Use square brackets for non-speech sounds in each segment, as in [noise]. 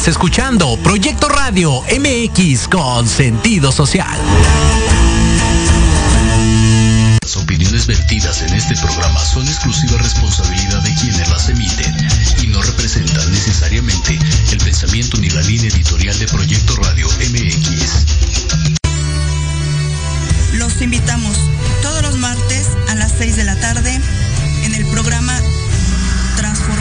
Estás escuchando Proyecto Radio MX con sentido social. Las opiniones vertidas en este programa son exclusiva responsabilidad de quienes las emiten y no representan necesariamente el pensamiento ni la línea editorial de Proyecto Radio MX. Los invitamos todos los martes a las 6 de la tarde en el programa Transformando Vidas,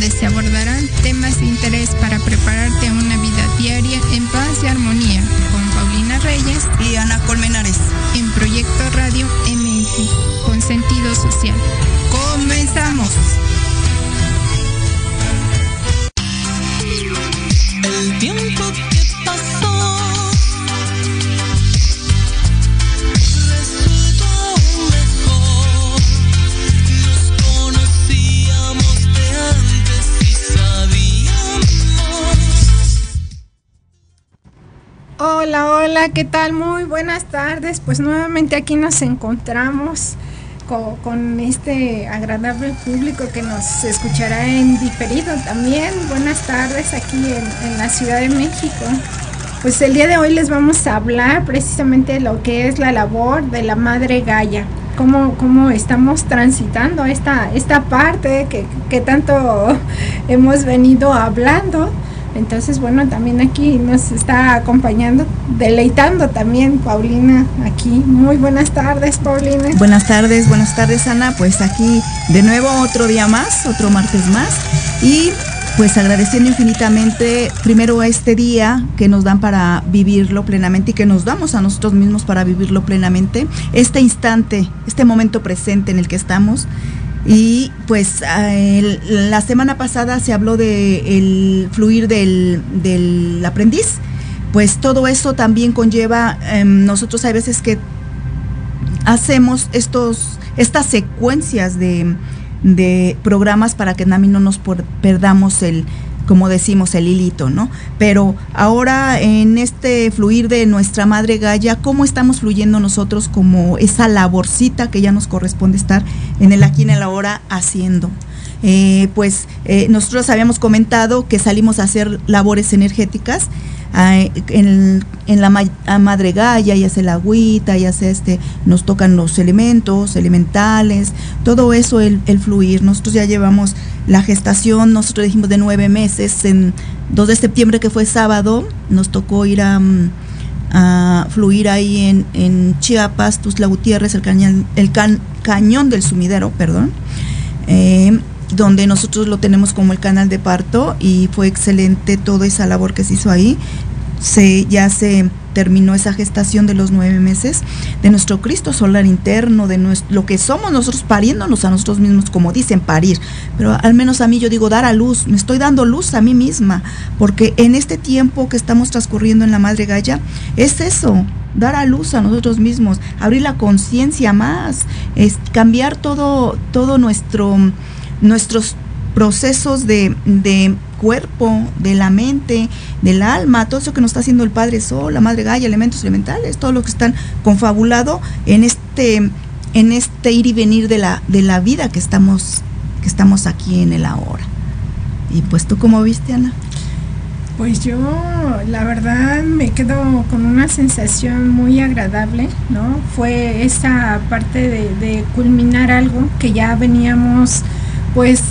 donde se abordarán temas de interés para prepararte a una vida diaria en paz y armonía con Paulina Reyes y Ana Colmenares en Proyecto Radio MX con sentido social. ¡Comenzamos! El tiempo ¿qué tal? Muy buenas tardes. Pues nuevamente aquí nos encontramos con, este agradable público que nos escuchará en diferido también. Buenas tardes aquí en, en la Ciudad de México. Pues el día de hoy les vamos a hablar precisamente de lo que es la labor de la Madre Gaia. Cómo, cómo estamos transitando esta, esta parte que, que tanto [laughs] hemos venido hablando. Entonces, bueno, también aquí nos está acompañando, deleitando también Paulina aquí. Muy buenas tardes, Paulina. Buenas tardes, buenas tardes Ana. Pues aquí de nuevo otro día más, otro martes más. Y pues agradeciendo infinitamente primero este día que nos dan para vivirlo plenamente y que nos damos a nosotros mismos para vivirlo plenamente. Este instante, este momento presente en el que estamos. Y pues la semana pasada se habló de el fluir del, del aprendiz. Pues todo eso también conlleva, eh, nosotros hay veces que hacemos estos, estas secuencias de, de programas para que también no nos perdamos el, como decimos, el hilito, ¿no? Pero ahora en este fluir de nuestra madre Gaia, ¿cómo estamos fluyendo nosotros como esa laborcita que ya nos corresponde estar en el aquí, en el ahora haciendo? Eh, pues eh, nosotros habíamos comentado que salimos a hacer labores energéticas en, en, la ma madre Gaia, ya sea el agüita, ya sea este, nos tocan los elementos elementales, todo eso, el, fluir. Nosotros ya llevamos la gestación, nosotros dijimos de nueve meses, en 2 de septiembre que fue sábado, nos tocó ir a, a fluir ahí en, en, Chiapas, Tuzla Gutiérrez, el cañón, el can, cañón del sumidero, perdón. Eh, donde nosotros lo tenemos como el canal de parto y fue excelente toda esa labor que se hizo ahí. Se, ya se terminó esa gestación de los nueve meses de nuestro Cristo solar interno, de nuestro, lo que somos nosotros pariéndonos a nosotros mismos, como dicen, parir. Pero al menos a mí yo digo dar a luz, me estoy dando luz a mí misma, porque en este tiempo que estamos transcurriendo en la Madre Gaia, es eso, dar a luz a nosotros mismos, abrir la conciencia más, es cambiar todo, todo nuestro nuestros procesos de, de, cuerpo, de la mente, del alma, todo eso que nos está haciendo el Padre Sol, la Madre Gaia, elementos elementales, todo lo que están confabulado en este, en este ir y venir de la, de la vida que estamos, que estamos aquí en el ahora. Y pues tú cómo viste, Ana? Pues yo, la verdad, me quedo con una sensación muy agradable, ¿no? Fue esa parte de, de culminar algo que ya veníamos pues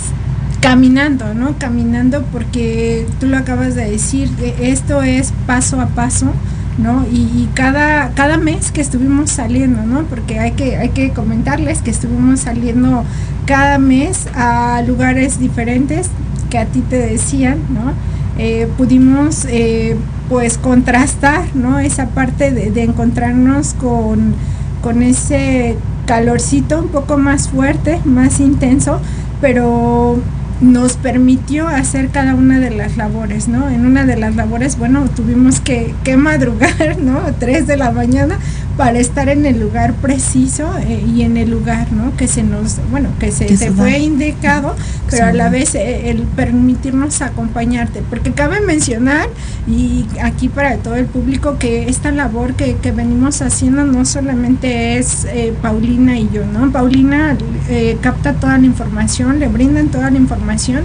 caminando, ¿no? Caminando porque tú lo acabas de decir, esto es paso a paso, ¿no? Y, cada, cada mes que estuvimos saliendo, ¿no? Porque hay que, hay que comentarles que estuvimos saliendo cada mes a lugares diferentes que a ti te decían, ¿no? Eh, pudimos eh, pues contrastar, ¿no? Esa parte de, de encontrarnos con, con ese calorcito un poco más fuerte, más intenso, pero nos permitió hacer cada una de las labores, ¿no? En una de las labores, bueno, tuvimos que, que madrugar, [laughs] ¿no? Tres de la mañana para estar en el lugar preciso eh, y en el lugar, ¿no? Que se nos, bueno, que se, se fue indicado, pero sí. a la vez eh, el permitirnos acompañarte, porque cabe mencionar, y aquí para todo el público, que esta labor que, que venimos haciendo no solamente es eh, Paulina y yo, ¿no? Paulina capta toda la información, le brindan toda la información,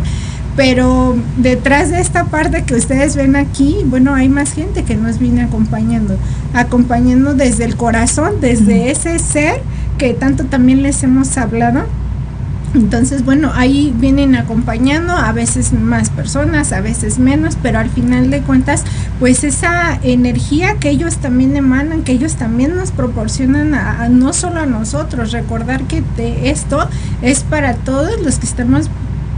pero detrás de esta parte que ustedes ven aquí, bueno, hay más gente que nos viene acompañando, acompañando desde el corazón, desde ese ser que tanto también les hemos hablado. Entonces, bueno, ahí vienen acompañando a veces más personas, a veces menos, pero al final de cuentas, pues esa energía que ellos también emanan, que ellos también nos proporcionan a, no solo a nosotros, recordar que esto es para todos los que estamos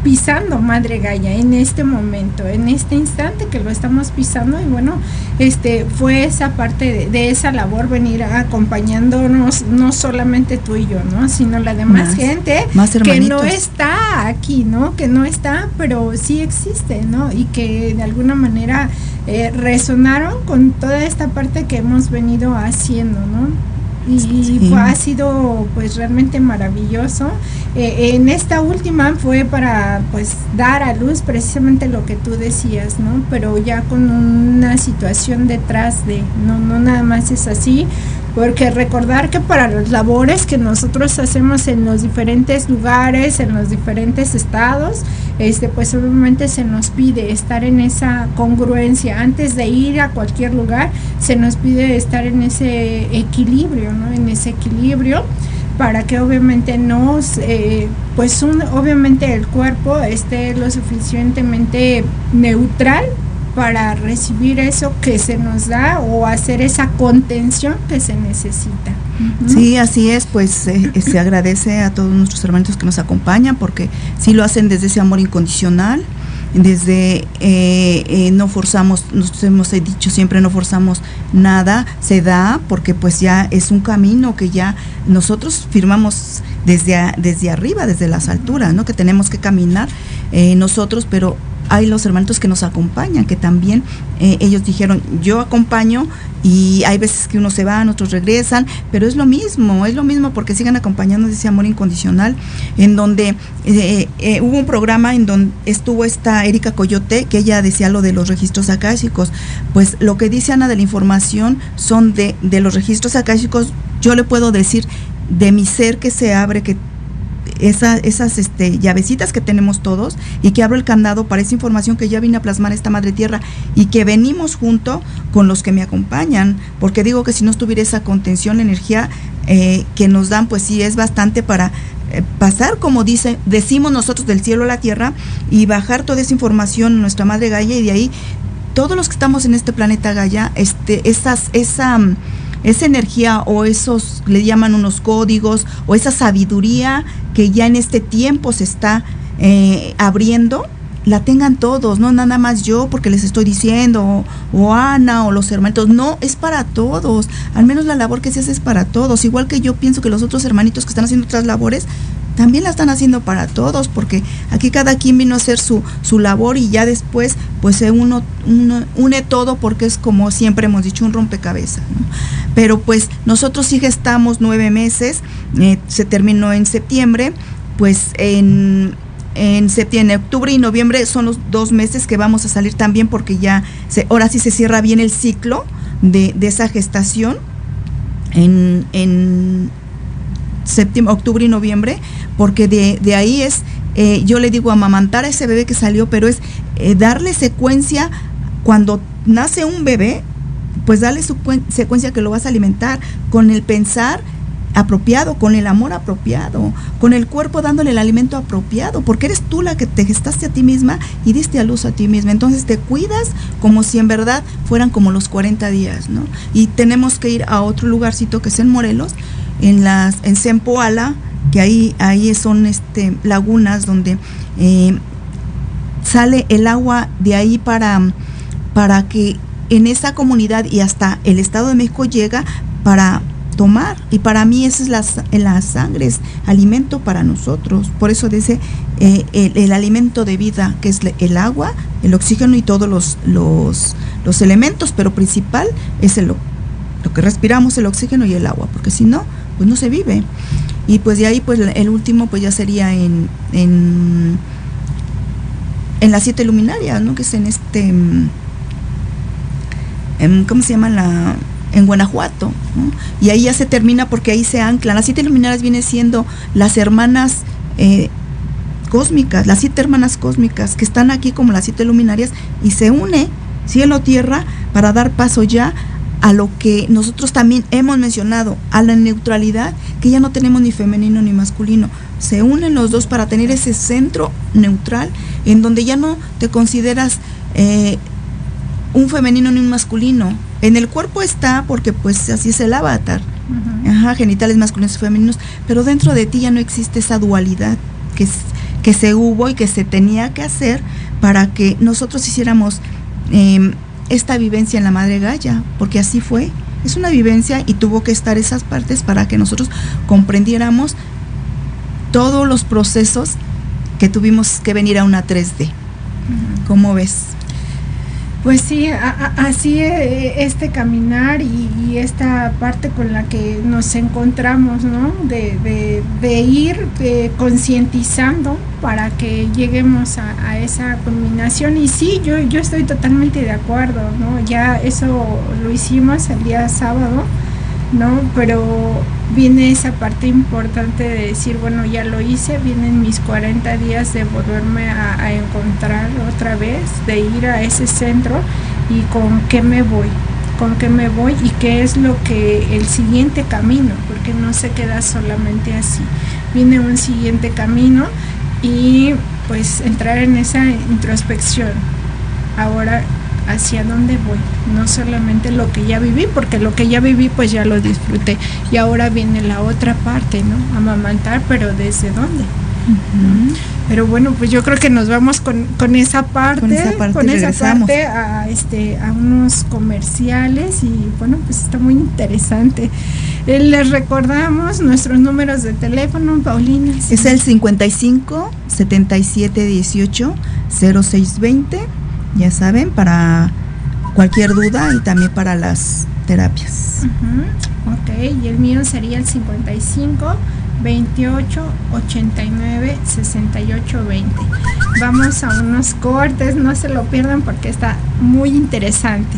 pisando Madre Gaya en este momento, en este instante que lo estamos pisando y bueno, este fue esa parte de, esa labor venir acompañándonos, no solamente tú y yo, ¿no? Sino la demás gente que no está aquí, ¿no? Que no está, pero sí existe, ¿no? Y que de alguna manera eh, resonaron con toda esta parte que hemos venido haciendo, ¿no? y ha sido pues realmente maravilloso. Eh, en esta última fue para pues dar a luz precisamente lo que tú decías, ¿no? Pero ya con una situación detrás de, no, no nada más es así, porque recordar que para las labores que nosotros hacemos en los diferentes lugares, en los diferentes estados, este pues obviamente se nos pide estar en esa congruencia antes de ir a cualquier lugar, se nos pide estar en ese equilibrio, ¿no? En ese equilibrio para que obviamente nos, eh, pues obviamente el cuerpo esté lo suficientemente neutral para recibir eso que se nos da o hacer esa contención que se necesita. Sí, así es, pues eh, eh, se agradece a todos nuestros hermanos que nos acompañan porque sí lo hacen desde ese amor incondicional, desde eh, no forzamos, nos hemos dicho siempre no forzamos nada, se da porque pues ya es un camino que ya nosotros firmamos desde, desde arriba, desde las alturas, ¿no? Que tenemos que caminar nosotros, pero hay los hermanos que nos acompañan, que también eh, ellos dijeron, yo acompaño y hay veces que unos se van, otros regresan, pero es lo mismo, es lo mismo porque sigan acompañando ese amor incondicional, en donde eh, eh, hubo un programa en donde estuvo esta Erika Coyote, que ella decía lo de los registros akáshicos, pues lo que dice Ana de la información son de, de los registros akáshicos, yo le puedo decir de mi ser que se abre, que esas este, llavecitas que tenemos todos y que abro el candado para esa información que ya vine a plasmar esta madre tierra y que venimos junto con los que me acompañan, porque digo que si no estuviera esa contención, energía eh, que nos dan, pues sí es bastante para eh, pasar, como dice, decimos nosotros, del cielo a la tierra y bajar toda esa información en nuestra madre Gaia y de ahí todos los que estamos en este planeta Gaia, este, esas, esa esa energía o esos, le llaman unos códigos, o esa sabiduría que ya en este tiempo se está eh, abriendo, la tengan todos, no nada más yo porque les estoy diciendo, o, Ana o los hermanitos, no, es para todos, al menos la labor que se hace es para todos, igual que yo pienso que los otros hermanitos que están haciendo otras labores, también la están haciendo para todos, porque aquí cada quien vino a hacer su, su labor y ya después pues se uno, une todo porque es como siempre hemos dicho un rompecabezas. Pero pues nosotros sí estamos nueve meses, eh, se terminó en septiembre, pues en, en septiembre, octubre y noviembre son los dos meses que vamos a salir también porque ya se, ahora sí se cierra bien el ciclo de, de esa gestación en, en septiembre, octubre y noviembre, porque de, de ahí es, eh, yo le digo amamantar a ese bebé que salió, pero es eh, darle secuencia cuando nace un bebé, pues darle su secuencia que lo vas a alimentar con el pensar apropiado, con el amor apropiado, con el cuerpo dándole el alimento apropiado, porque eres tú la que te gestaste a ti misma y diste a luz a ti misma. Entonces te cuidas como si en verdad fueran como los 40 días, ¿no? Y tenemos que ir a otro lugarcito que es en Morelos, en las en Sempoala, que ahí ahí son este lagunas donde eh, sale el agua de ahí para para que en esa comunidad y hasta el Estado de México llega para tomar y para mí esa es la, la sangre, es alimento para nosotros. Por eso dice eh, el, alimento de vida, que es el agua, el oxígeno y todos los, los, los elementos, pero principal es el, que respiramos, el oxígeno y el agua, porque si no, pues no se vive. Y pues de ahí, pues el último, pues ya sería en, en, las siete luminarias, ¿no? Que es en este, en, ¿cómo se llama la? En Guanajuato. Y ahí ya se termina porque ahí se anclan. Las siete luminarias vienen siendo las hermanas eh, cósmicas, las siete hermanas cósmicas, que están aquí como las siete luminarias, y se une cielo-tierra para dar paso ya a lo que nosotros también hemos mencionado, a la neutralidad, que ya no tenemos ni femenino ni masculino. Se unen los dos para tener ese centro neutral en donde ya no te consideras eh, un femenino ni un masculino. En el cuerpo está porque pues así es el avatar. Ajá, genitales masculinos y femeninos, pero dentro de ti ya no existe esa dualidad que, es- que se hubo y que se tenía que hacer para que nosotros hiciéramos eh, esta vivencia en la Madre Gaia, porque así fue. Es una vivencia y tuvo que estar esas partes para que nosotros comprendiéramos todos los procesos que tuvimos que venir a una 3D. ¿Cómo ves? Pues sí, a- a- así eh, este caminar y, esta parte con la que nos encontramos, ¿no? De, de- de ir eh, concientizando para que lleguemos a, a esa culminación. Y sí, yo, yo estoy totalmente de acuerdo, ¿no? Ya eso lo hicimos el día sábado, ¿no? Pero viene esa parte importante de decir, bueno, ya lo hice, vienen mis 40 días de volverme a, a encontrar otra vez, de ir a ese centro y con qué me voy, con qué me voy y qué es lo que el siguiente camino, porque no se queda solamente así, viene un siguiente camino y pues entrar en esa introspección. Ahora, ¿hacia dónde voy? No solamente lo que ya viví, porque lo que ya viví pues ya lo disfruté. Y ahora viene la otra parte, ¿no? Amamantar, pero ¿desde dónde? Pero bueno, pues yo creo que nos vamos con, con esa parte, Con esa parte con esa parte a, este, a unos comerciales y bueno, pues está muy interesante. Eh, les recordamos nuestros números de teléfono, Paulina. Es el 55 77 18 0620, ya saben, para cualquier duda y también para las terapias. Ujú, Ok, y el mío sería el 55 28 89 68 20. Vamos a unos cortes, no se lo pierdan porque está muy interesante.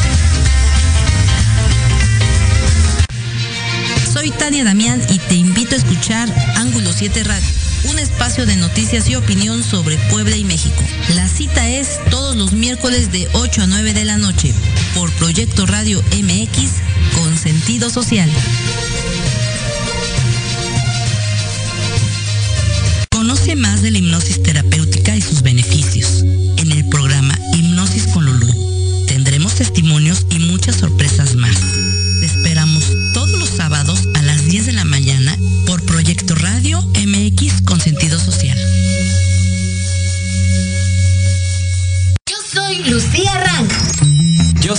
Soy Tania Damián y te invito a escuchar Ángulo 7 Radio, un espacio de noticias y opinión sobre Puebla y México. La cita es todos los miércoles de 8 a 9 de la noche por Proyecto Radio MX con sentido social. Conoce más de la hipnosis terapéutica y sus beneficios. En el programa Hipnosis con Lulú tendremos testimonios y muchas sorpresas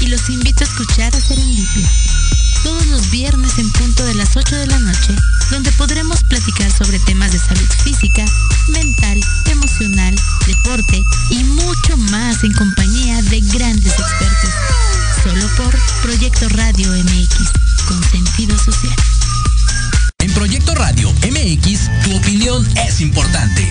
Y los invito a escuchar a Serendipia. Todos los viernes en punto de las 8 de la noche donde podremos platicar sobre temas de salud física, mental, emocional, deporte y mucho más en compañía de grandes expertos. Solo por Proyecto Radio MX, con sentido social. En Proyecto Radio MX, tu opinión es importante.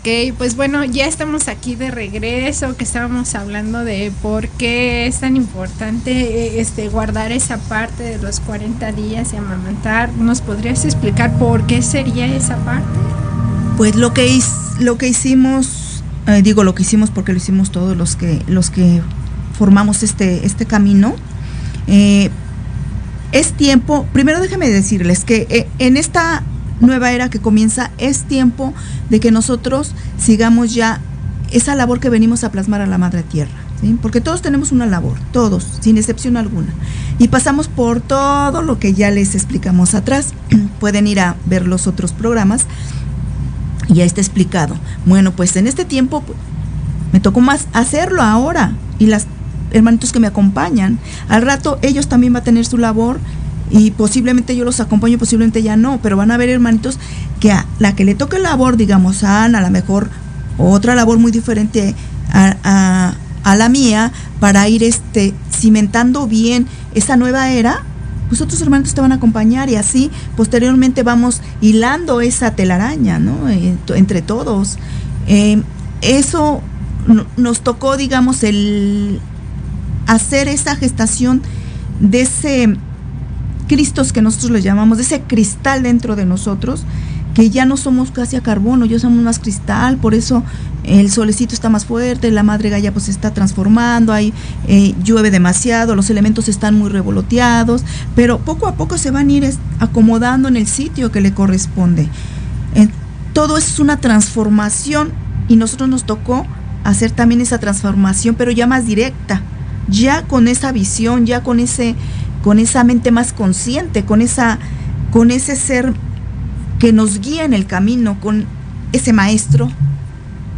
Ok, pues bueno, ya estamos aquí de regreso, que estábamos hablando de por qué es tan importante eh, este guardar esa parte de los 40 días y amamantar. ¿Nos podrías explicar por qué sería esa parte? Pues lo que, his- lo que hicimos, eh, digo lo que hicimos porque lo hicimos todos los que, los que formamos este, este camino, eh, es tiempo, primero déjeme decirles que en esta nueva era que comienza es tiempo de que nosotros sigamos ya esa labor que venimos a plasmar a la Madre Tierra. Porque todos tenemos una labor, todos, sin excepción alguna. Y pasamos por todo lo que ya les explicamos atrás. [clears throat] Pueden ir a ver los otros programas ya está explicado. Bueno, pues en este tiempo me tocó más hacerlo ahora y las hermanitos que me acompañan, al rato ellos también van a tener su labor y posiblemente yo los acompaño, posiblemente ya no, pero van a haber hermanitos que a la que le toque labor, digamos, a Ana, a lo mejor otra labor muy diferente a, la mía, para ir este cimentando bien esa nueva era, pues otros hermanos te van a acompañar y así posteriormente vamos hilando esa telaraña, ¿no? Eh, entre todos. Eh, eso no- nos tocó, digamos, el hacer esa gestación de ese Cristos que nosotros le llamamos, ese cristal dentro de nosotros, que ya no somos casi a carbono, ya somos más cristal, por eso el solecito está más fuerte, la madre galla pues se está transformando, hay, eh, llueve demasiado, los elementos están muy revoloteados, pero poco a poco se van a ir acomodando en el sitio que le corresponde. Todo es una transformación y nosotros nos tocó hacer también esa transformación, pero ya más directa, ya con esa visión, ya con ese, con esa mente más consciente, con esa, con ese ser que nos guía en el camino, con ese maestro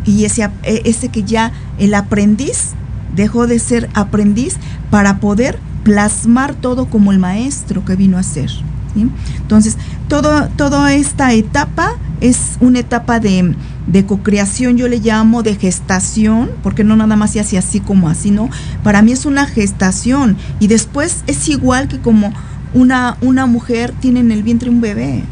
y ese, eh, ese que ya el aprendiz dejó de ser aprendiz para poder plasmar todo como el maestro que vino a ser. Entonces, todo, toda esta etapa es una etapa de, de cocreación, yo le llamo de gestación, porque no nada más se hace así como así, ¿no? Para mí es una gestación y después es igual que como una, una mujer tiene en el vientre un bebé,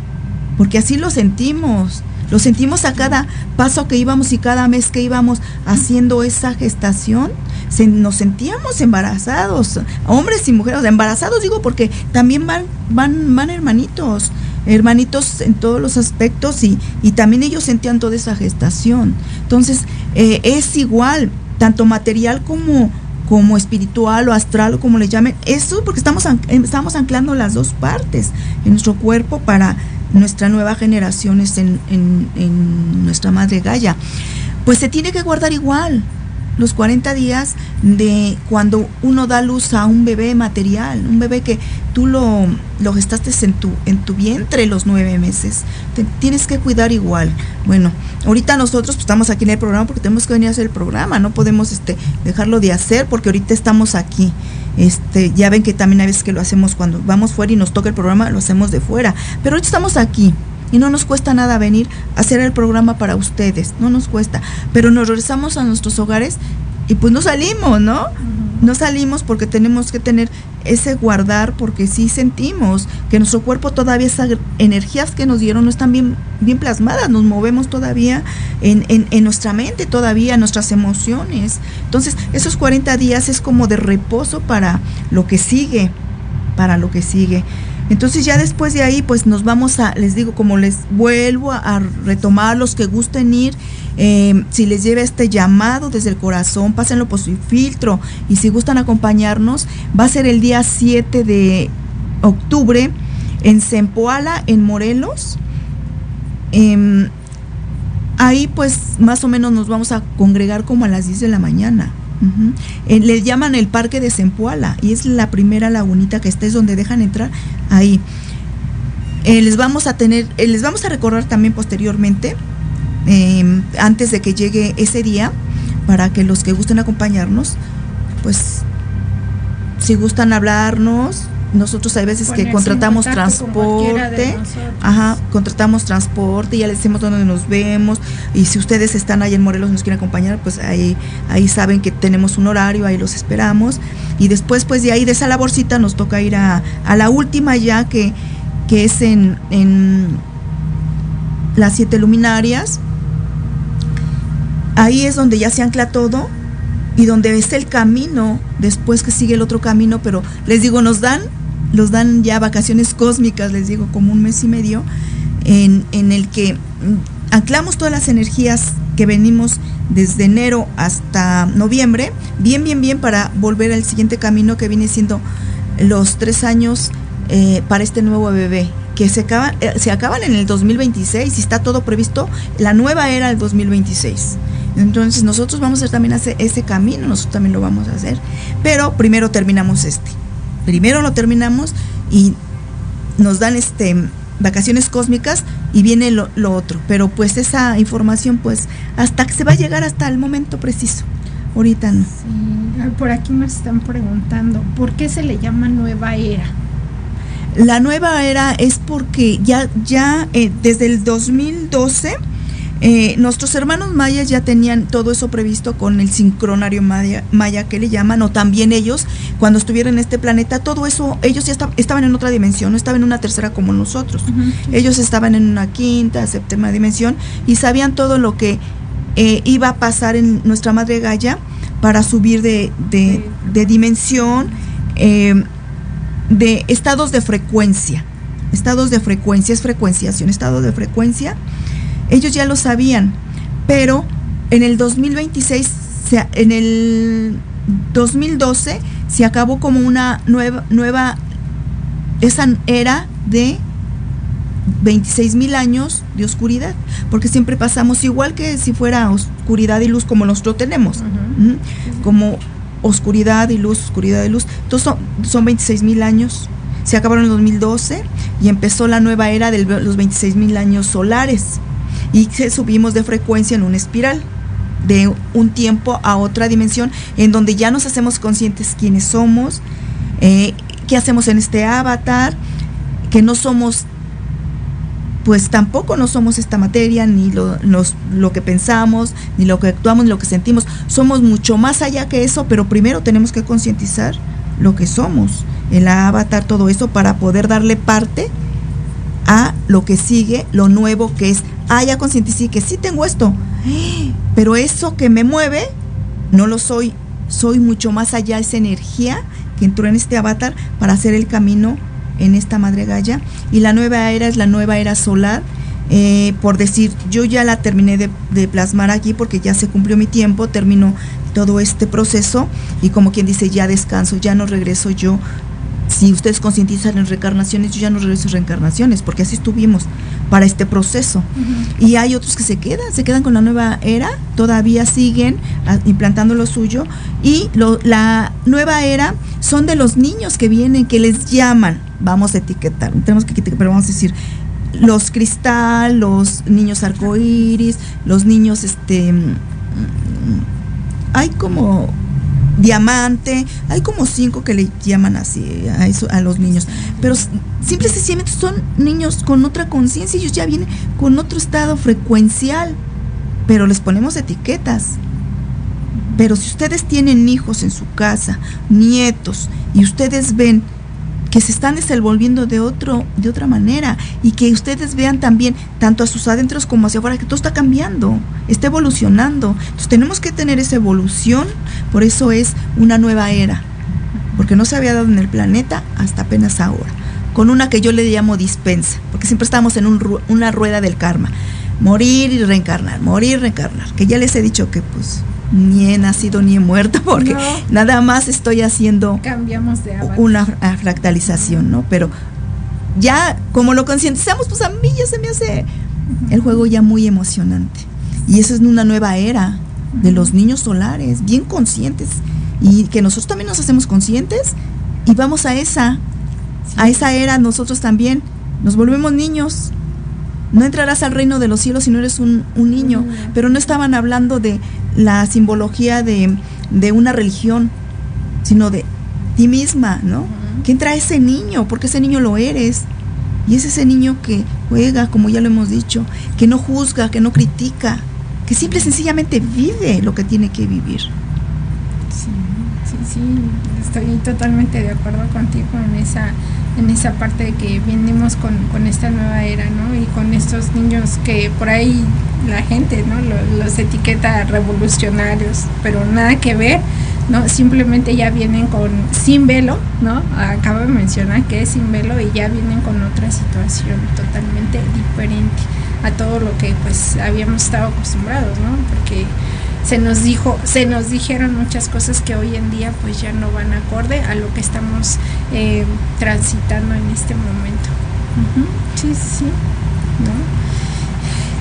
porque así lo sentimos. Lo sentimos a cada paso que íbamos y cada mes que íbamos haciendo esa gestación. Se, nos sentíamos embarazados, hombres y mujeres, embarazados digo porque también van, van, van hermanitos, hermanitos en todos los aspectos y, y también ellos sentían toda esa gestación. Entonces, eh, es igual, tanto material como, como espiritual o astral o como le llamen, eso porque estamos, eh, estamos anclando las dos partes en nuestro cuerpo para nuestra nueva generaciones en, en, en nuestra madre Gaia. Pues se tiene que guardar igual los 40 días de cuando uno da luz a un bebé material, un bebé que tú lo, lo gestaste en tu, en tu vientre los nueve meses. Te tienes que cuidar igual. Bueno, ahorita nosotros pues, estamos aquí en el programa porque tenemos que venir a hacer el programa, no podemos este, dejarlo de hacer porque ahorita estamos aquí. Este, ya ven que también hay veces que lo hacemos cuando vamos fuera y nos toca el programa, lo hacemos de fuera. Pero ahorita estamos aquí y no nos cuesta nada venir a hacer el programa para ustedes, no nos cuesta. Pero nos regresamos a nuestros hogares y pues no salimos, ¿no? No salimos porque tenemos que tener ese guardar, porque sí sentimos que nuestro cuerpo todavía, esas energías que nos dieron no están bien, bien plasmadas, nos movemos todavía en, en, en nuestra mente, todavía nuestras emociones. Entonces, esos 40 días es como de reposo para lo que sigue, para lo que sigue. Entonces ya después de ahí, pues nos vamos a, les digo, como les vuelvo a, retomar los que gusten ir, eh, si les lleva este llamado desde el corazón, pásenlo por su filtro y si gustan acompañarnos, va a ser el día 7 de octubre en Zempoala, en Morelos. Em, ahí pues más o menos nos vamos a congregar como a las 10 de la mañana. Eh, le llaman el parque de Zempoala y es la primera lagunita que está, es donde dejan entrar ahí. Eh, les vamos a tener, eh, les vamos a recordar también posteriormente, eh, antes de que llegue ese día, para que los que gusten acompañarnos, pues si gustan hablarnos, nosotros hay veces que contratamos transporte, ajá, contratamos transporte, ya les decimos dónde nos vemos y si ustedes están ahí en Morelos y nos quieren acompañar, pues ahí ahí saben que tenemos un horario, ahí los esperamos y después pues de ahí de esa laborcita nos toca ir a, a la última ya que, que es en, en las siete luminarias. Ahí es donde ya se ancla todo y donde es el camino después que sigue el otro camino, pero les digo, nos dan, los dan ya vacaciones cósmicas, les digo, como un mes y medio, en, en el que mm, anclamos todas las energías que venimos desde enero hasta noviembre, bien, bien, bien, para volver al siguiente camino que viene siendo los tres años eh, para este nuevo bebé, que se acaban, eh, se acaban en el 2026 y está todo previsto, la nueva era del 2026. Entonces nosotros vamos a hacer también ese camino, nosotros también lo vamos a hacer, pero primero terminamos este. Primero lo terminamos y nos dan este vacaciones cósmicas y viene lo, lo otro, pero pues esa información pues hasta que se va a llegar hasta el momento preciso. Ahorita no. Sí, por aquí me están preguntando, ¿por qué se le llama nueva era? La nueva era es porque ya, ya eh, desde el 2012 eh, nuestros hermanos mayas ya tenían todo eso previsto con el sincronario maya, maya que le llaman, o también ellos, cuando estuvieron en este planeta, todo eso, ellos ya esta- estaban en otra dimensión, no estaban en una tercera como nosotros. Ellos estaban en una quinta, séptima dimensión y sabían todo lo que eh, iba a pasar en nuestra madre Gaia para subir de, de- de dimensión, eh, de estados de frecuencia. Estados de frecuencia, es frecuenciación, estado de frecuencia. Ellos ya lo sabían, pero en el 2026, se- en el 2012, se acabó como una nueva, nueva esa era de 26 mil años de oscuridad, porque siempre pasamos igual que si fuera oscuridad y luz como nosotros tenemos, como oscuridad y luz, oscuridad y luz. Entonces son, son 26 mil años. Se acabaron en el 2012 y empezó la nueva era de los 26 mil años solares y se subimos de frecuencia en una espiral de un tiempo a otra dimensión en donde ya nos hacemos conscientes quiénes somos, eh, qué hacemos en este avatar, que no somos pues tampoco no somos esta materia, ni lo, lo que pensamos, ni lo que actuamos, ni lo que sentimos. Somos mucho más allá que eso, pero primero tenemos que concientizar lo que somos, el avatar, todo eso, para poder darle parte a lo que sigue, lo nuevo que es, ah, ya concienticé que sí tengo esto, [gasps] pero eso que me mueve, no lo soy, soy mucho más allá, esa energía que entró en este avatar para hacer el camino en esta madre Gaia. Y la nueva era es la nueva era solar. eh, por decir, yo ya la terminé de, de plasmar aquí porque ya se cumplió mi tiempo, terminó todo este proceso y como quien dice, ya descanso, ya no regreso yo. Si ustedes concientizan en reencarnaciones, yo ya no regreso en reencarnaciones, porque así estuvimos para este proceso. Y hay otros que se quedan, se quedan con la nueva era, todavía siguen ah, implantando lo suyo. Y lo- la nueva era son de los niños que vienen, que les llaman, vamos a etiquetar, tenemos que etiquetar, pero vamos a decir, los cristal, los niños arcoíris, los niños, este, mm, hay como diamante, hay como cinco que le llaman así a eso a los niños, pero s- simple y sencillamente son niños con otra conciencia, ellos ya vienen con otro estado frecuencial, pero les ponemos etiquetas. Pero si ustedes tienen hijos en su casa, nietos, y ustedes ven que se están desenvolviendo de otro, de otra manera, y que ustedes vean también, tanto a sus adentros como hacia afuera, que todo está cambiando, está evolucionando. Entonces tenemos que tener esa evolución, por eso es una nueva era, porque no se había dado en el planeta hasta apenas ahora. con una que yo le llamo dispensa, porque siempre estamos en un una rueda del karma. Morir y reencarnar, morir y reencarnar. Que ya les he dicho que pues ni he nacido ni he muerto, [laughs] porque No. nada más estoy haciendo Cambiamos de avatar. una fra- fractalización, ¿no? Pero ya como lo concientizamos, pues a mí ya se me hace el juego ya muy emocionante. Y eso es una nueva era de los niños solares, bien conscientes. Y que nosotros también nos hacemos conscientes y vamos a esa, a esa era nosotros también. Nos volvemos niños. No entrarás al reino de los cielos si no eres un, un niño. Pero no estaban hablando de la simbología de, de una religión, sino de ti misma, ¿no? Que entra ese niño, porque ese niño lo eres. Y es ese niño que juega, como ya lo hemos dicho, que no juzga, que no critica, que simple y sencillamente vive lo que tiene que vivir. Sí, sí, sí, estoy totalmente de acuerdo contigo en esa, en esa parte de que venimos con, con esta nueva era, ¿no? Y con estos niños que por ahí la gente, ¿no? Lo- Los, etiqueta revolucionarios, pero nada que ver, ¿no? Simplemente ya vienen con, sin velo, ¿no? Acabo de mencionar que es sin velo y ya vienen con otra situación totalmente diferente a todo lo que pues habíamos estado acostumbrados, ¿no? Porque se nos dijo, se nos dijeron muchas cosas que hoy en día pues ya no van acorde a lo que estamos eh, transitando en este momento. Sí, sí, ¿no?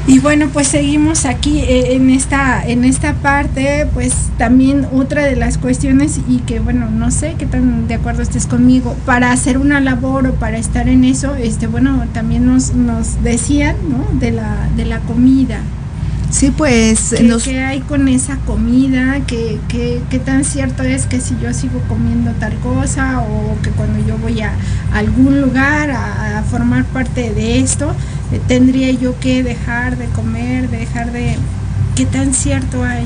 Y bueno, pues seguimos aquí eh, en esta en esta parte, pues también otra de las cuestiones y que bueno, no sé qué tan de acuerdo estés conmigo, para hacer una labor o para estar en eso, este bueno, también nos nos decían, ¿no? de la de la comida, Sí, pues ¿Qué, nos, qué hay con esa comida? ¿Qué, qué, qué tan cierto es que si yo sigo comiendo tal cosa o que cuando yo voy a algún lugar a, a formar parte de esto, eh, tendría yo que dejar de comer, dejar de... ¿Qué tan cierto hay?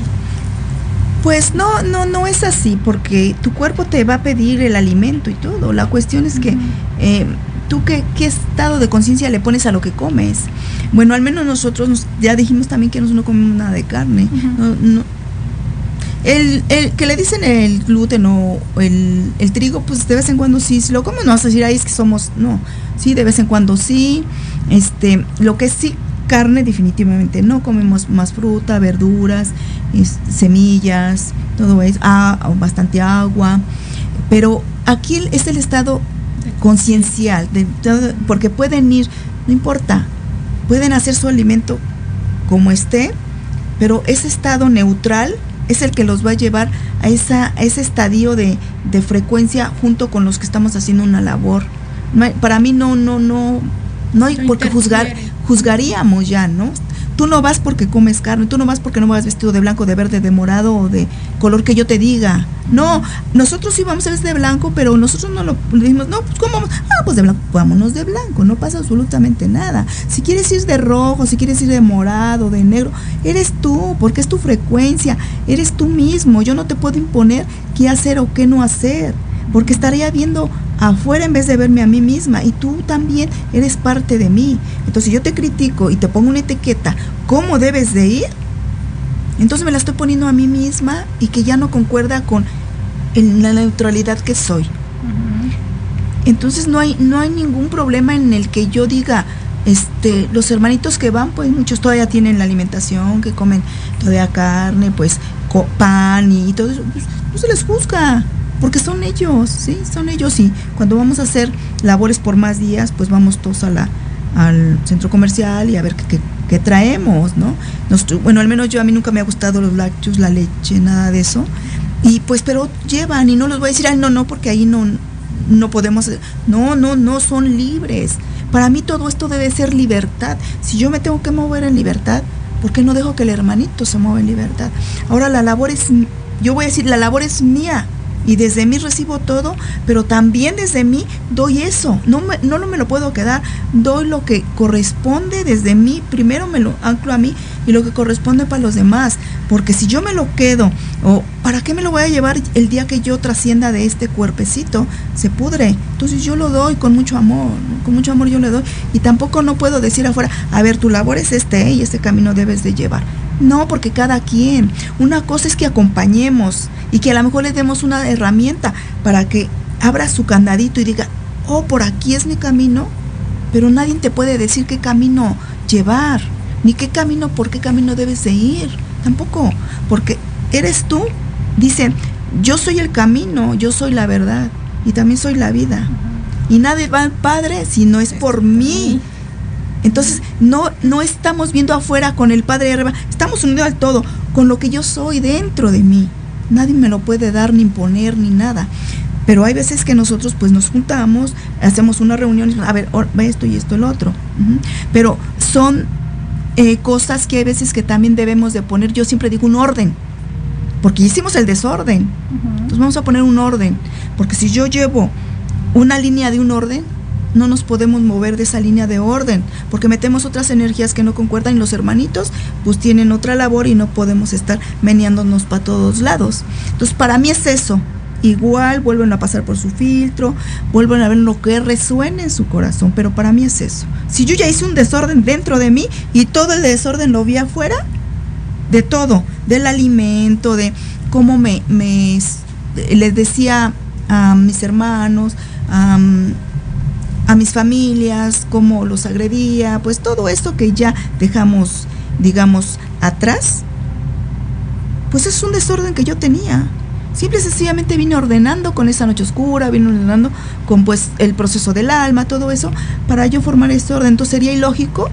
Pues no, no, no es así, porque tu cuerpo te va a pedir el alimento y todo. La cuestión es que eh, tú qué, qué estado de conciencia le pones a lo que comes. Bueno, al menos nosotros nos- ya dijimos también que nosotros no comemos nada de carne. No- no. El, el que le dicen el gluten o el, el trigo, pues de vez en cuando sí, si lo comes no vas a decir, ahí es que somos, no, sí, de vez en cuando sí. Este, lo que sí, carne definitivamente no, comemos más fruta, verduras, semillas, todo eso, ah, bastante agua, pero aquí es el estado conciencial, de todo- porque pueden ir, no importa, pueden hacer su alimento como esté, pero ese estado neutral es el que los va a llevar a, esa, a ese estadio de, de frecuencia junto con los que estamos haciendo una labor. No hay- para mí no, no, no, no hay No por qué juzgar, juzgaríamos ya, ¿no? Tú no vas porque comes carne, tú no vas porque no vas vestido de blanco, de verde, de morado o de color que yo te diga. No, nosotros sí vamos a vestir de blanco, pero nosotros no lo dijimos, no, pues ¿cómo vamos? Ah, pues de blanco, vámonos de blanco, no pasa absolutamente nada. Si quieres ir de rojo, si quieres ir de morado, de negro, eres tú, porque es tu frecuencia, eres tú mismo. Yo no te puedo imponer qué hacer o qué no hacer, porque estaría viendo afuera en vez de verme a mí misma y tú también eres parte de mí. Entonces si yo te critico y te pongo una etiqueta, ¿cómo debes de ir? Entonces me la estoy poniendo a mí misma y que ya no concuerda con la neutralidad que soy. Entonces no hay, no hay ningún problema en el que yo diga, este, los hermanitos que van, pues muchos todavía tienen la alimentación, que comen todavía carne, pues pan y todo eso, pues, no se les juzga, porque son ellos, sí, son ellos y cuando vamos a hacer labores por más días, pues vamos todos a la, al centro comercial y a ver qué, qué- traemos, ¿no? Nos- bueno, al menos yo a mí nunca me ha gustado los lácteos, la leche, nada de eso. Y pues, pero llevan y no los voy a decir, ay, no, no, porque ahí no, no podemos, no, no, no son libres. Para mí todo esto debe ser libertad. Si yo me tengo que mover en libertad, ¿por qué no dejo que el hermanito se mueva en libertad? Ahora la labor es, yo voy a decir, la labor es mía. Y desde mí recibo todo, pero también desde mí doy eso. No me, no me lo puedo quedar. Doy lo que corresponde desde mí. Primero me lo anclo a mí y lo que corresponde para los demás. Porque si yo me lo quedo, o ¿para qué me lo voy a llevar el día que yo trascienda de este cuerpecito? Se pudre. Entonces yo lo doy con mucho amor. Con mucho amor yo le doy. Y tampoco no puedo decir afuera, a ver, tu labor es este ¿eh? y este camino debes de llevar. No, porque cada quien. Una cosa es que acompañemos y que a lo mejor le demos una herramienta para que abra su candadito y diga, oh, por aquí es mi camino, pero nadie te puede decir qué camino llevar, ni qué camino, por qué camino debes de ir, tampoco, porque eres tú, dice, yo soy el camino, yo soy la verdad y también soy la vida. Y nadie va al Padre si no es por mí. Entonces, no, no estamos viendo afuera con el Padre arriba, estamos unidos al todo, con lo que yo soy dentro de mí. Nadie me lo puede dar, ni imponer, ni nada. Pero hay veces que nosotros pues nos juntamos, hacemos una reunión y a ver, esto y esto el otro. Pero son eh, cosas que hay veces que también debemos de poner, yo siempre digo un orden, porque hicimos el desorden. Entonces vamos a poner un orden, porque si yo llevo una línea de un orden, no nos podemos mover de esa línea de orden, porque metemos otras energías que no concuerdan y los hermanitos pues tienen otra labor y no podemos estar meneándonos para todos lados. Entonces para mí es eso. Igual vuelven a pasar por su filtro, vuelven a ver lo que resuene en su corazón, pero para mí es eso. Si yo ya hice un desorden dentro de mí y todo el desorden lo vi afuera, de todo, del alimento, de cómo me, me les decía a mis hermanos, a, a mis familias, cómo los agredía, pues todo esto que ya dejamos, digamos, atrás, pues es un desorden que yo tenía. Simple y sencillamente vine ordenando con esa noche oscura, vine ordenando con pues el proceso del alma, todo eso, para yo formar este orden. Entonces sería ilógico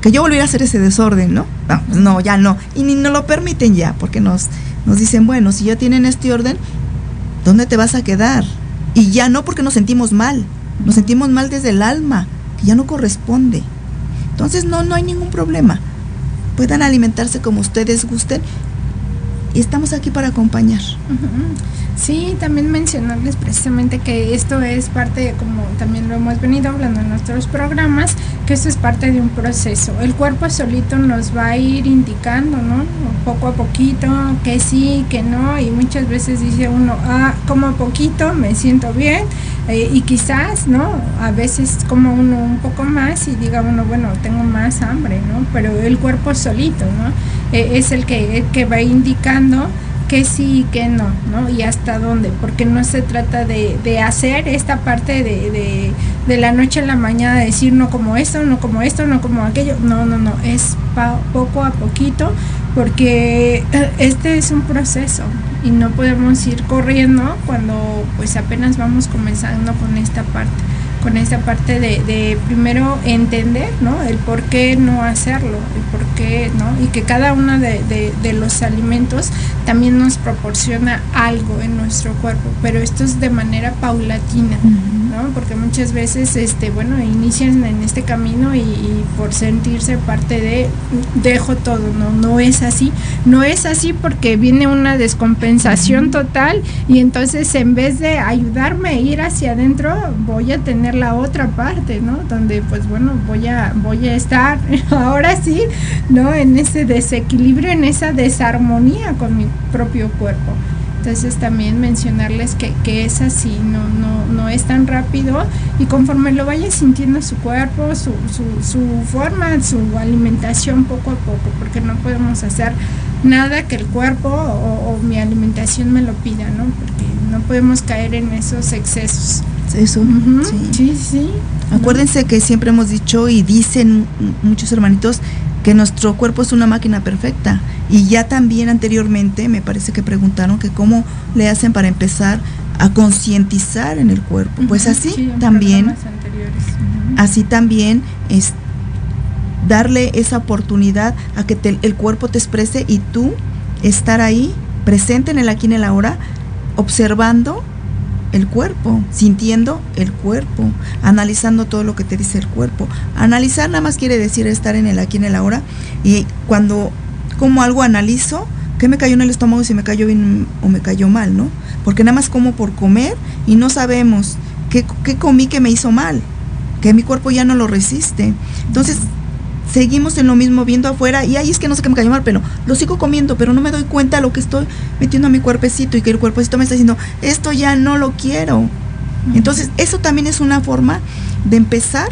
que yo volviera a hacer ese desorden, ¿no? No, pues no, ya no. Y ni nos lo permiten ya, porque nos, nos dicen, bueno, si ya tienen este orden, ¿dónde te vas a quedar? Y ya no porque nos sentimos mal, nos sentimos mal desde el alma, que ya no corresponde. Entonces no, no hay ningún problema. Puedan alimentarse como ustedes gusten y estamos aquí para acompañar. Sí, también mencionarles precisamente que esto es parte, como también lo hemos venido hablando en nuestros programas, que esto es parte de un proceso. El cuerpo solito nos va a ir indicando, ¿no? Poco a poquito, que sí, que no, y muchas veces dice uno, ah, como poquito, me siento bien, eh, y quizás, ¿no? A veces como uno un poco más y diga uno, bueno, tengo más hambre, ¿no? Pero el cuerpo solito, ¿no? Eh, es el que, que va indicando que sí y que no, ¿no? Y hasta dónde, porque no se trata de, de hacer esta parte de, de, de, la noche a la mañana, decir no como esto, no como esto, no como aquello, no, no, no, es pa, poco a poquito, porque este es un proceso y no podemos ir corriendo cuando pues apenas vamos comenzando con esta parte con esta parte de, primero entender, ¿no? El por qué no hacerlo, el por qué, ¿no? Y que cada uno de, de, los alimentos también nos proporciona algo en nuestro cuerpo, pero esto es de manera paulatina, ¿no? Porque muchas veces, este, bueno, inician en este camino y, y por sentirse parte de, dejo todo, ¿no? No es así, no es así porque viene una descompensación total y entonces en vez de ayudarme a ir hacia adentro, voy a tener la otra parte, ¿no? Donde pues bueno, voy a voy a estar [laughs] ahora sí, ¿no? En ese desequilibrio, en esa desarmonía con mi propio cuerpo. Entonces también mencionarles que, que es así, no, no, no es tan rápido y conforme lo vaya sintiendo su cuerpo, su, su, su forma, su alimentación poco a poco, porque no podemos hacer nada que el cuerpo o, o mi alimentación me lo pida, ¿no? Porque no podemos caer en esos excesos eso. Uh -huh. sí. sí, sí. Acuérdense no. que siempre hemos dicho y dicen muchos hermanitos que nuestro cuerpo es una máquina perfecta. Y ya también anteriormente me parece que preguntaron que cómo le hacen para empezar a concientizar en el cuerpo. Pues así sí, también. Así también es darle esa oportunidad a que te, el cuerpo te exprese y tú estar ahí presente en el aquí y en el ahora observando el cuerpo, sintiendo el cuerpo, analizando todo lo que te dice el cuerpo. Analizar nada más quiere decir estar en el aquí, en el ahora. Y cuando como algo analizo, ¿qué me cayó en el estómago si me cayó bien o me cayó mal, no? Porque nada más como por comer y no sabemos qué, qué comí que me hizo mal, que mi cuerpo ya no lo resiste. Entonces, seguimos en lo mismo viendo afuera y ahí es que no sé qué me cayó mal, pero lo sigo comiendo, pero no me doy cuenta de lo que estoy metiendo a mi cuerpecito y que el cuerpecito me está diciendo, esto ya no lo quiero. Uh -huh. Entonces, eso también es una forma de empezar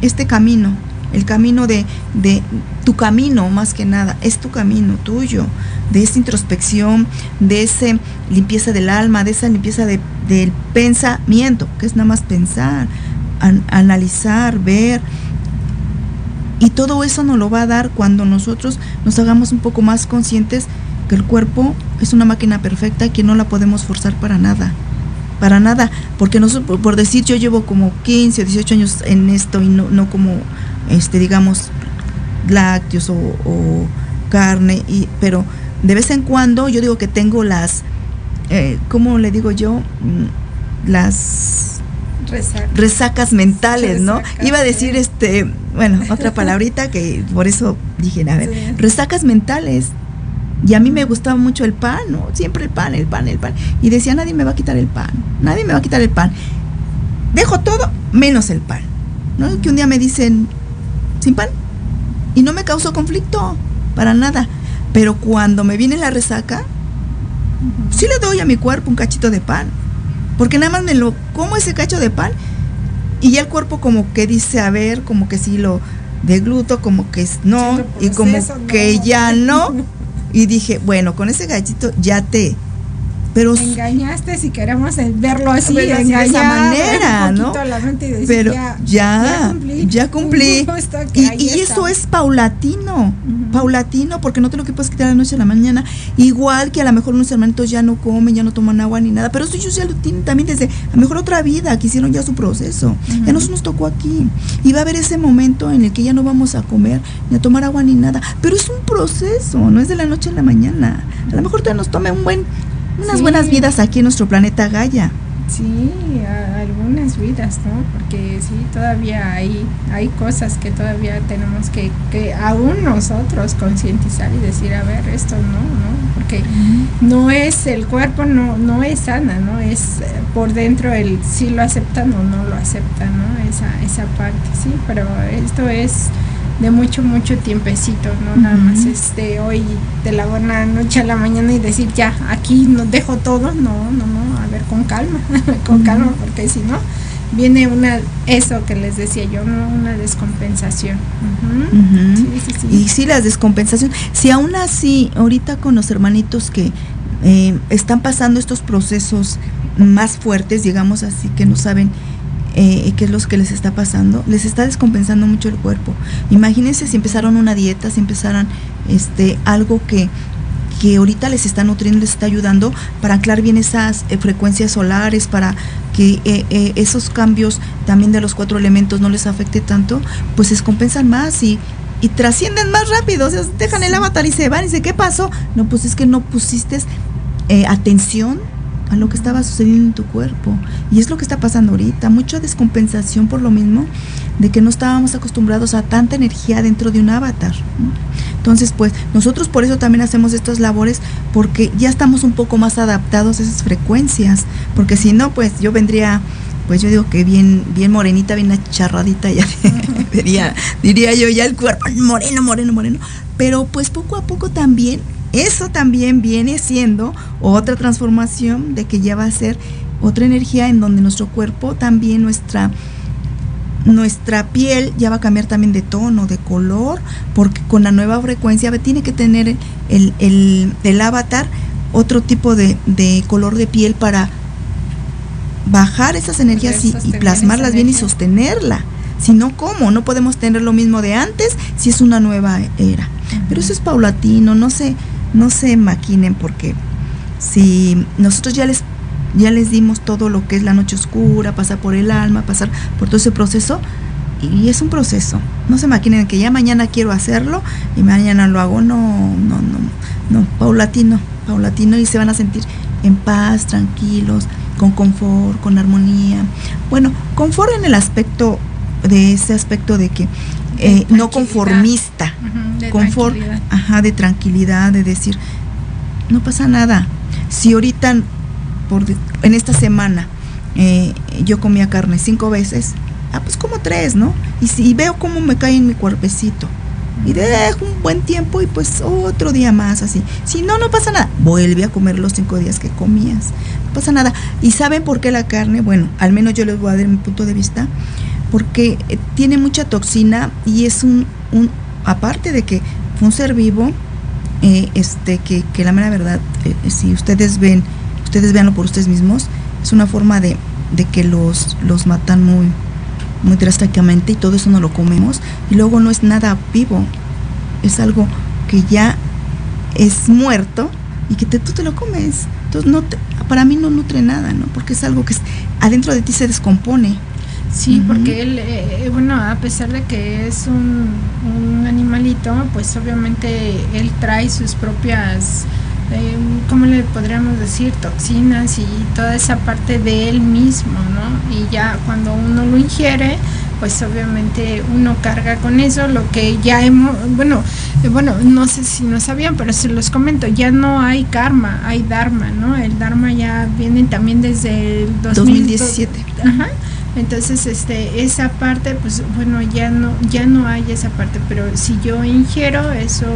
este camino, el camino de, de, tu camino más que nada, es tu camino tuyo. de esa introspección, de esa limpieza del alma, de esa limpieza de, del pensamiento, que es nada más pensar, an- analizar, ver. Y todo eso nos lo va a dar cuando nosotros nos hagamos un poco más conscientes que el cuerpo es una máquina perfecta que no la podemos forzar para nada. Para nada. Porque nosotros, por- decir, yo llevo como 15 o 18 años en esto y no, no como, este, digamos, lácteos o, o carne, y, pero de vez en cuando yo digo que tengo las, eh, ¿cómo le digo yo? Mm, Las Resaca. resacas mentales, ¿no? Resacas, Iba a decir este, bueno, otra palabrita que por eso dije, a ver, Sí. resacas mentales. Y a mí me gustaba mucho el pan, ¿no? Siempre el pan, el pan, el pan. Y decía, nadie me va a quitar el pan, nadie me va a quitar el pan. Dejo todo menos el pan. ¿No? Que un día me dicen, sin pan. Y no me causó conflicto, para nada. Pero cuando me viene la resaca, sí le doy a mi cuerpo un cachito de pan. Porque nada más me lo como ese cacho de pan y ya el cuerpo como que dice, a ver, como que sí lo degluto, como que es no, y como no. que ya no. [laughs] Y dije, bueno, con ese gachito ya te... Pero Engañaste si queremos verlo así, Verlo así de esa manera, ¿no? poquito la mente y decir, pero ya, ya, cumplí, ya cumplí. Y, y eso es paulatino, paulatino, porque no te lo que puedes quitar de la noche a la mañana. Igual que a lo mejor unos hermanitos ya no comen, ya no toman agua ni nada, pero eso ellos ya lo tienen también desde a lo mejor otra vida, que hicieron ya su proceso. Ya nos nos tocó aquí. Y va a haber ese momento en el que ya no vamos a comer, ni a tomar agua ni nada. Pero es un proceso, no es de la noche a la mañana. A lo mejor todavía nos tome un buen, unas Sí. buenas vidas aquí en nuestro planeta Gaia. Sí, algunas vidas, ¿no? Porque sí, todavía hay, hay cosas que todavía tenemos que, que aún nosotros concientizar y decir, a ver, esto no, ¿no? Porque no es, el cuerpo no, no es sana, ¿no? Es eh, por dentro el sí lo aceptan o no lo aceptan, ¿no? Esa, esa parte, sí, pero esto es de mucho, mucho tiempecito, ¿no? Nada más este, hoy de la buena noche a la mañana y decir, ya, aquí no dejo todo, no, no, no, a ver, con calma, [laughs] con calma, porque si no, viene una, eso que les decía yo, ¿no? Una descompensación. Sí, sí, sí. Y sí, las descompensaciones. Si aún así, ahorita con los hermanitos que eh, están pasando estos procesos más fuertes, digamos así, que no saben eh, qué es lo que les está pasando, les está descompensando mucho el cuerpo. Imagínense si empezaron una dieta, si empezaran este, algo que que ahorita les está nutriendo, les está ayudando para anclar bien esas eh, frecuencias solares, para que eh, eh, esos cambios también de los cuatro elementos no les afecte tanto, pues se descompensan más y, y trascienden más rápido, o sea, dejan el avatar y se van y dicen, ¿qué pasó? No, pues es que no pusiste atención a lo que estaba sucediendo en tu cuerpo. Y es lo que está pasando ahorita, mucha descompensación por lo mismo de que no estábamos acostumbrados a tanta energía dentro de un avatar. Entonces, pues nosotros por eso también hacemos estas labores, porque ya estamos un poco más adaptados a esas frecuencias, porque si no, pues yo vendría, pues yo digo que bien, bien morenita, bien acharradita, ya [laughs] diría, diría yo ya el cuerpo moreno, moreno, moreno. Pero pues poco a poco también, eso también viene siendo otra transformación de que ya va a ser otra energía en donde nuestro cuerpo también nuestra nuestra piel ya va a cambiar también de tono, de color, porque con la nueva frecuencia tiene que tener el, el, el avatar otro tipo de, de, color de piel para bajar esas energías y, y, plasmarlas bien y sostenerla. Si no, ¿cómo? No podemos tener lo mismo de antes si es una nueva era. Uh -huh. Pero eso es paulatino, no se, no se maquinen porque si nosotros ya les ya les dimos todo lo que es la noche oscura, pasar por el alma, pasar por todo ese proceso. Y es un proceso. No se imaginen que ya mañana quiero hacerlo y mañana lo hago. No, no, no, no. Paulatino, paulatino y se van a sentir en paz, tranquilos, con confort, con armonía. Bueno, confort en el aspecto de ese aspecto de que eh, no conformista, uh -huh, de confort, ajá, de tranquilidad, de decir, no pasa nada. Si ahorita por, en esta semana eh, yo comía carne cinco veces, ah, pues como tres, ¿no? Y, si, y veo cómo me cae en mi cuerpecito. Y dejo un buen tiempo y pues otro día más así. Si no, no pasa nada. Vuelve a comer los cinco días que comías. No pasa nada. ¿Y saben por qué la carne? Bueno, al menos yo les voy a dar mi punto de vista. Porque eh, tiene mucha toxina y es un, un aparte de que fue un ser vivo, eh, este, que, que la mera verdad, eh, si ustedes ven, ustedes veanlo por ustedes mismos, es una forma de, de que los, los matan muy, muy drásticamente y todo eso no lo comemos y luego no es nada vivo, es algo que ya es muerto y que te- tú te lo comes. Entonces no para mí no nutre nada, ¿no? Porque es algo que es- adentro de ti se descompone. Sí, porque él, eh, bueno, a pesar de que es un, un animalito, pues obviamente él trae sus propias, eh, ¿cómo le podríamos decir? Toxinas y toda esa parte de él mismo, ¿no? Y ya cuando uno lo ingiere, pues obviamente uno carga con eso, lo que ya hemos, bueno, eh, bueno, no sé si no sabían, pero se los comento, ya no hay karma, hay dharma, ¿no? El dharma ya viene también desde el 2000 2017. Ajá. Entonces, este, esa parte, pues bueno, ya no, ya no hay esa parte, pero si yo ingiero eso,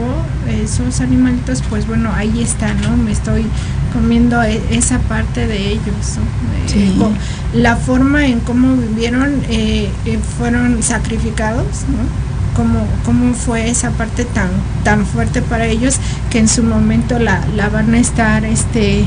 esos animalitos, pues bueno, ahí está, ¿no? Me estoy comiendo e- esa parte de ellos, ¿no? Sí. Eh, con- la forma en cómo vivieron, eh, eh, fueron sacrificados, ¿no? Cómo, cómo fue esa parte tan, tan fuerte para ellos que en su momento la, la van a estar, este,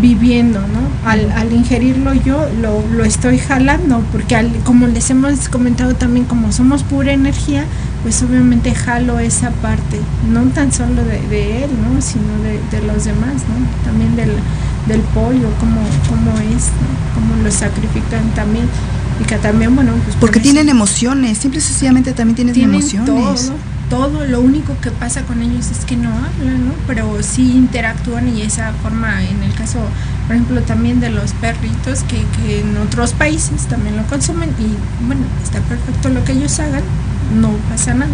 viviendo, ¿no? Al, al ingerirlo yo lo, lo estoy jalando, porque al- como les hemos comentado también, como somos pura energía, pues obviamente jalo esa parte, no tan solo de, de él, ¿no? Sino de, de los demás, ¿no? También del, del pollo, como, como es, ¿no? Cómo lo sacrifican también. Y que también, bueno, pues por Porque tienen emociones, simple y sencillamente también tienes tienen emociones. todo, todo. Lo único que pasa con ellos es que no hablan, ¿no? Pero sí interactúan y esa forma, en el caso, por ejemplo, también de los perritos que, que en otros países también lo consumen y bueno, está perfecto lo que ellos hagan, no pasa nada.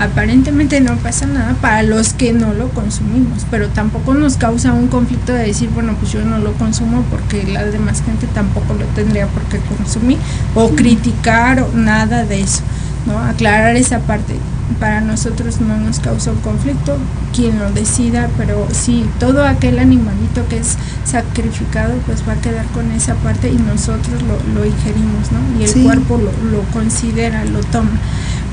Aparentemente no pasa nada para los que no lo consumimos, pero tampoco nos causa un conflicto de decir, bueno, pues yo no lo consumo porque la demás gente tampoco lo tendría por qué consumir o criticar o nada de eso, ¿no? Aclarar esa parte. Para nosotros no nos causa un conflicto, quien lo decida, pero sí, todo aquel animalito que es sacrificado, pues va a quedar con esa parte y nosotros lo, lo ingerimos, ¿no? Y el Sí. cuerpo lo, lo considera, lo toma.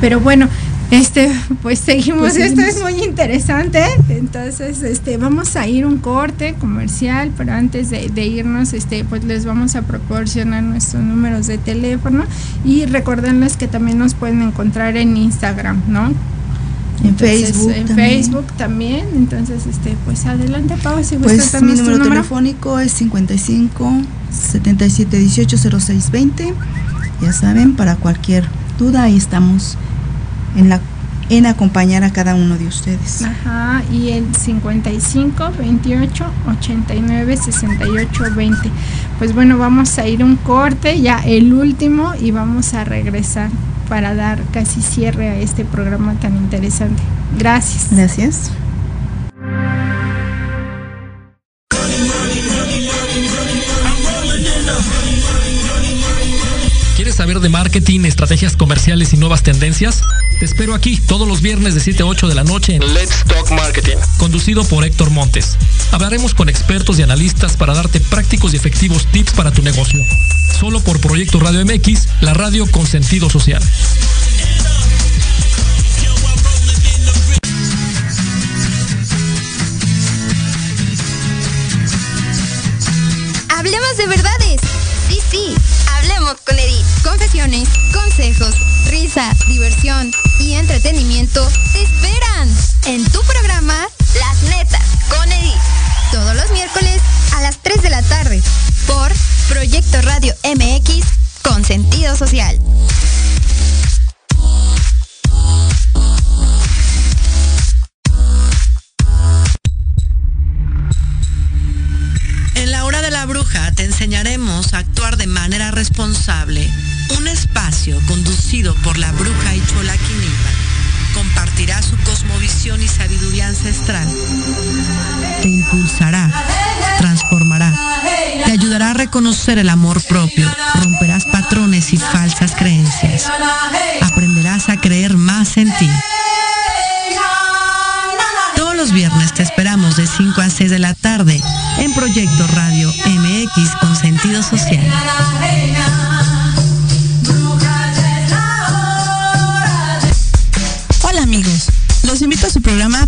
Pero bueno, este, pues seguimos, Pues esto es muy interesante, entonces este, vamos a ir un corte comercial, pero antes de, de irnos, este, pues les vamos a proporcionar nuestros números de teléfono y recordarles que también nos pueden encontrar en Instagram, ¿no? En Entonces, Facebook en también. Facebook también, entonces este, pues adelante Pau, si gustas Pues mi darnos tu número número. telefónico es 55 77 18 06 20. Ya saben, para cualquier duda ahí estamos en la en acompañar a cada uno de ustedes. Ajá, y el 55 28 89 68 20. Pues bueno, vamos a ir un corte, ya el último, y vamos a regresar para dar casi cierre a este programa tan interesante. Gracias. Gracias. ¿Quieres saber de marketing, estrategias comerciales y nuevas tendencias? Te espero aquí todos los viernes de 7 a 8 de la noche en Let's Talk Marketing. conducido por Héctor Montes. Hablaremos con expertos y analistas para darte prácticos y efectivos tips para tu negocio. Solo por Proyecto Radio MX, la radio con sentido social. Hablemos de verdades. Sí, sí, hablemos con Edith. Confesiones, diversión y entretenimiento te esperan en tu reconocer el amor propio. Romperás patrones y falsas creencias. Aprenderás a creer más en ti. Todos los viernes te esperamos de 5 a 6 de la tarde en Proyecto Radio MX con sentido social. Hola amigos, los invito a su programa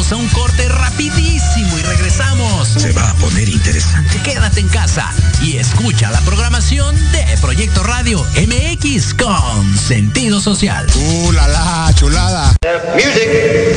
Vamos a un corte rapidísimo y regresamos. Se va a poner interesante. Quédate en casa y escucha la programación de Proyecto Radio MX con sentido social. ¡Uh, la, la chulada! Music.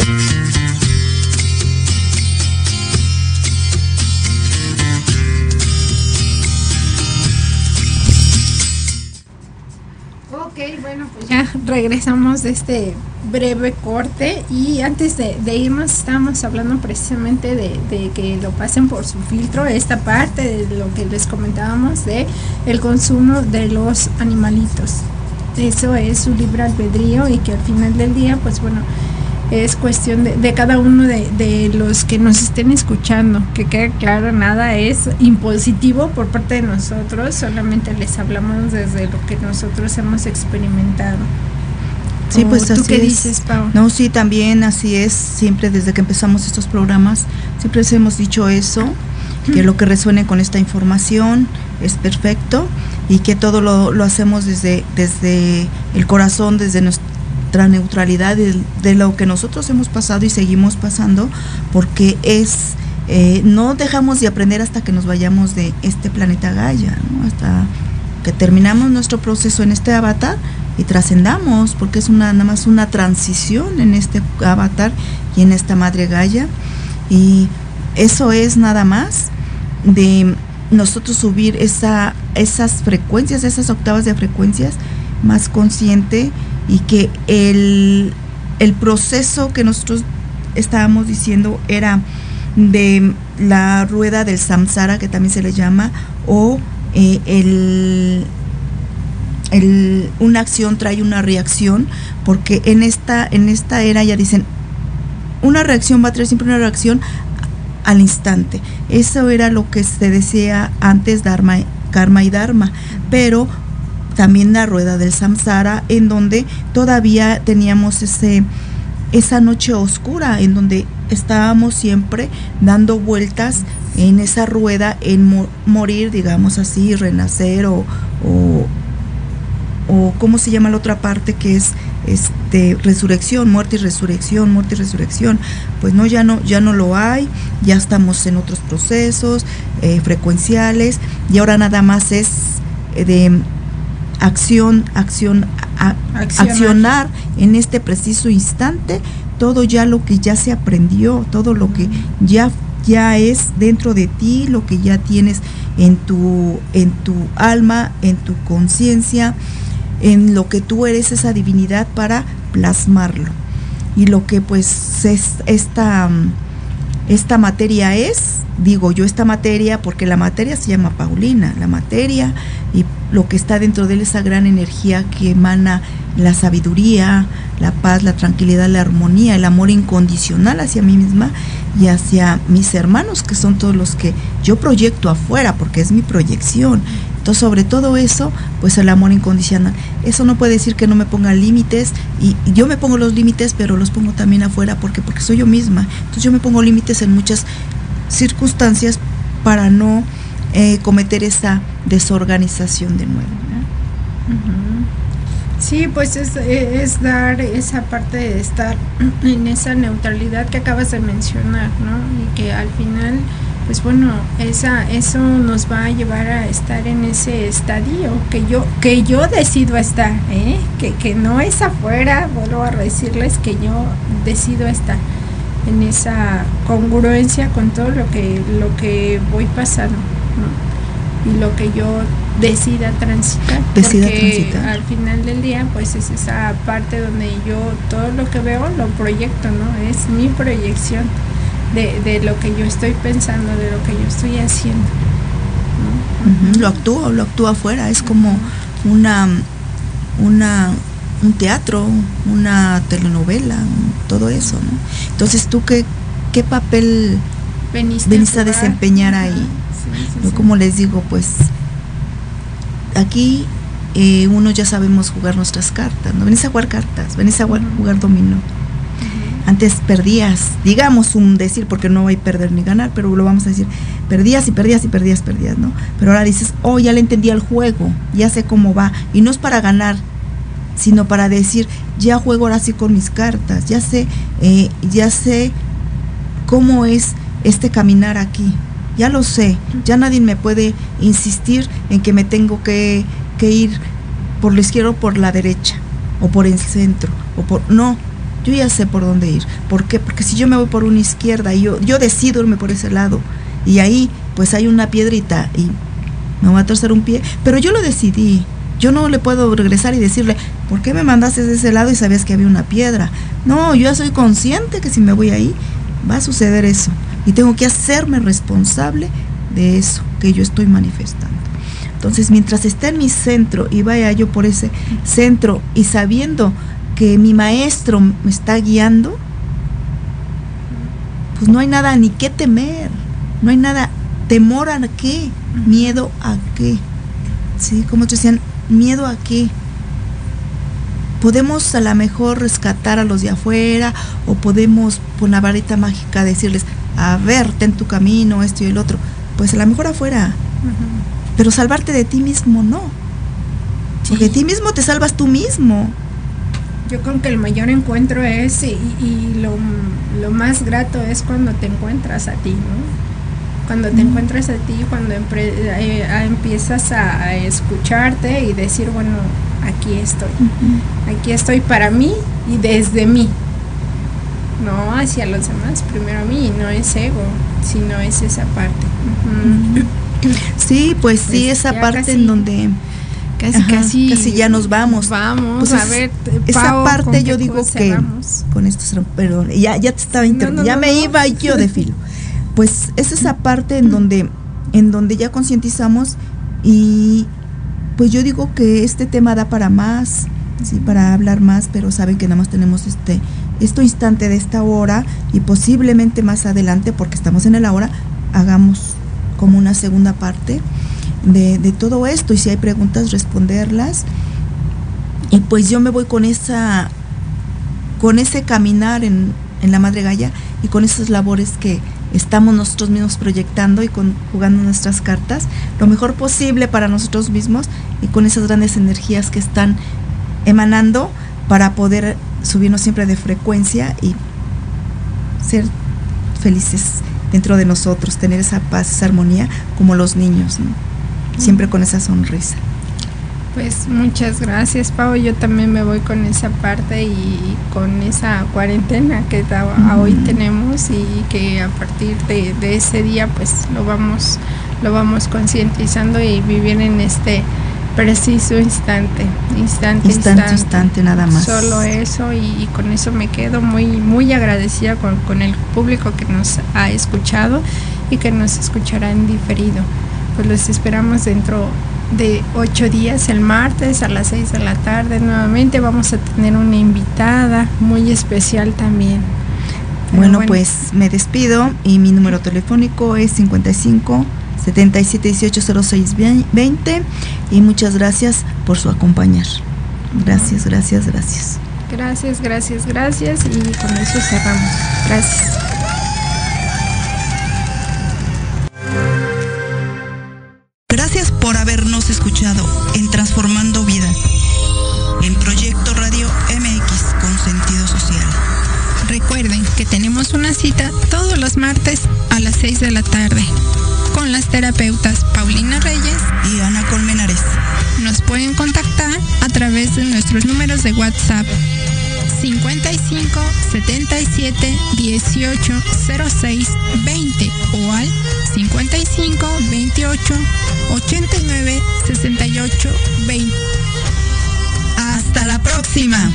Ok, bueno, pues ya regresamos de este breve corte y antes de, de irnos estábamos hablando precisamente de, de, que lo pasen por su filtro, esta parte de lo que les comentábamos de el consumo de los animalitos. Eso es su libre albedrío y que al final del día, pues bueno, es cuestión de, de cada uno de, de, los que nos estén escuchando, que quede claro, nada es impositivo por parte de nosotros, solamente les hablamos desde lo que nosotros hemos experimentado. Sí, pues ¿Tú así qué es. dices, Pau? No, sí, también así es. Siempre desde que empezamos estos programas, siempre les hemos dicho eso, que lo que resuene con esta información es perfecto y que todo lo, lo hacemos desde, desde el corazón, desde nuestra neutralidad, de, de lo que nosotros hemos pasado y seguimos pasando, porque es... Eh, no dejamos de aprender hasta que nos vayamos de este planeta Gaia, ¿no? hasta que terminamos nuestro proceso en este avatar y trascendamos, porque es una nada más una transición en este avatar y en esta madre Gaia. Y eso es nada más de nosotros subir esa, esas frecuencias, esas octavas de frecuencias más consciente y que el, el proceso que nosotros estábamos diciendo era de la rueda del samsara, que también se le llama, o eh, el, el, una acción trae una reacción, porque en esta, en esta era ya dicen, una reacción va a traer siempre una reacción al instante. Eso era lo que se decía antes Dharma, karma y dharma, pero también la rueda del samsara en donde todavía teníamos ese esa noche oscura en donde estábamos siempre dando vueltas en esa rueda en mo morir digamos así renacer o, o o cómo se llama la otra parte que es este resurrección, muerte y resurrección, muerte y resurrección, pues no ya no ya no lo hay, ya estamos en otros procesos eh, frecuenciales y ahora nada más es eh, de acción, acción, a, accionar. accionar en este preciso instante todo ya lo que ya se aprendió, todo lo que ya ya es dentro de ti, lo que ya tienes en tu en tu alma, en tu conciencia, en lo que tú eres esa divinidad para plasmarlo. Y lo que pues es esta, esta materia es, digo yo esta materia, porque la materia se llama Paulina, la materia y lo que está dentro de él, esa gran energía que emana la sabiduría, la paz, la tranquilidad, la armonía, el amor incondicional hacia mí misma y hacia mis hermanos, que son todos los que yo proyecto afuera, porque es mi proyección. Entonces, sobre todo eso, pues el amor incondicional. Eso no puede decir que no me ponga límites y, yo me pongo los límites, pero los pongo también afuera porque porque soy yo misma. Entonces, yo me pongo límites en muchas circunstancias para no eh, cometer esa desorganización de nuevo. Sí, pues es, es, dar esa parte de estar en esa neutralidad que acabas de mencionar, ¿no? Y que al final pues bueno, esa, eso nos va a llevar a estar en ese estadio que yo, que yo decido estar, ¿eh? que, que no es afuera, vuelvo a decirles que yo decido estar en esa congruencia con todo lo que, lo que voy pasando, ¿no? Y lo que yo decida transitar. Decida porque transitar. Al final del día, pues es esa parte donde yo todo lo que veo lo proyecto, ¿no? Es mi proyección de, de lo que yo estoy pensando, de lo que yo estoy haciendo. Lo actúa, lo actúa afuera, es como una, una, un teatro, una telenovela, todo eso, ¿no? Entonces, ¿tú qué, qué papel Veniste, veniste a desempeñar ahí? Sí, sí, Yo sí. como les digo, pues aquí eh, uno ya sabemos jugar nuestras cartas, ¿no? Venís a jugar cartas, venís a jugar, jugar dominó. Antes perdías, digamos un decir, porque no hay perder ni ganar, pero lo vamos a decir, perdías y perdías y perdías, perdías, ¿no? Pero ahora dices, oh, ya le entendí al juego, ya sé cómo va, y no es para ganar, sino para decir, ya juego ahora sí con mis cartas, ya sé, eh, ya sé cómo es este caminar aquí, ya lo sé, ya nadie me puede insistir en que me tengo que, que ir por la izquierda o por la derecha, o por el centro, o por... No, yo ya sé por dónde ir. ¿Por qué? Porque si yo me voy por una izquierda y yo, yo decido irme por ese lado, y ahí pues hay una piedrita y me va a torcer un pie, pero yo lo decidí. Yo no le puedo regresar y decirle, ¿por qué me mandaste de ese lado y sabías que había una piedra? No, yo ya soy consciente que si me voy ahí va a suceder eso. Y tengo que hacerme responsable de eso que yo estoy manifestando. Entonces, mientras esté en mi centro y vaya yo por ese centro y sabiendo que mi maestro me está guiando, pues no hay nada ni qué temer, no hay nada, temor a qué, miedo a qué. Sí, como te decían, miedo a qué. Podemos a lo mejor rescatar a los de afuera o podemos con la varita mágica decirles, a ver, ten tu camino, esto y el otro. Pues a lo mejor afuera, pero salvarte de ti mismo no. Porque de ti mismo te salvas tú mismo. Yo creo que el mayor encuentro es y, y lo, lo más grato es cuando te encuentras a ti, ¿no? Cuando te encuentras a ti, cuando eh, empiezas a, a escucharte y decir, bueno, aquí estoy. Aquí estoy para mí y desde mí. No hacia los demás, primero a mí, no es ego, sino es esa parte. [clears throat] Sí, pues sí, Pues esa parte casi- en donde Casi, Ajá, casi. casi ya nos vamos. Vamos, Pues a es- ver, esa Pau, ¿con parte yo digo que con esto se- perdón, ya ya te estaba inter- no, ya no, me iba yo de filo. Pues es esa parte en donde en donde ya concientizamos y pues yo digo que este tema da para más, sí, para hablar más, pero saben que nada más tenemos este este instante de esta hora y posiblemente más adelante porque estamos en el ahora hagamos como una segunda parte de, todo esto y si hay preguntas responderlas y pues yo me voy con esa con ese caminar en, en la madre Gaya y con esas labores que estamos nosotros mismos proyectando y con, jugando nuestras cartas lo mejor posible para nosotros mismos y con esas grandes energías que están emanando para poder subirnos siempre de frecuencia y ser felices dentro de nosotros, tener esa paz, esa armonía como los niños. Siempre con esa sonrisa. Pues muchas gracias, Pau. Yo también me voy con esa parte y con esa cuarentena que hoy tenemos y que a partir de, de ese día pues lo vamos lo vamos concientizando y vivir en este preciso instante, instante, Instante, instante, nada más. Solo eso y, y con eso me quedo muy muy agradecida con, con el público que nos ha escuchado y que nos escuchará en diferido. Pues los esperamos dentro de ocho días, el martes a las seis de la tarde. Nuevamente vamos a tener una invitada muy especial también. Bueno, pues me despido y mi número telefónico es 55 77 18 06 20 y muchas gracias por su acompañar. Gracias, gracias, gracias. Gracias, gracias, gracias y con eso cerramos. Gracias 6 de la tarde con las terapeutas Paulina Reyes y Ana Colmenares. Nos pueden contactar a través de nuestros números de WhatsApp 55 55 77 18 06 20 o al 55 28 89 68 20. Hasta la próxima.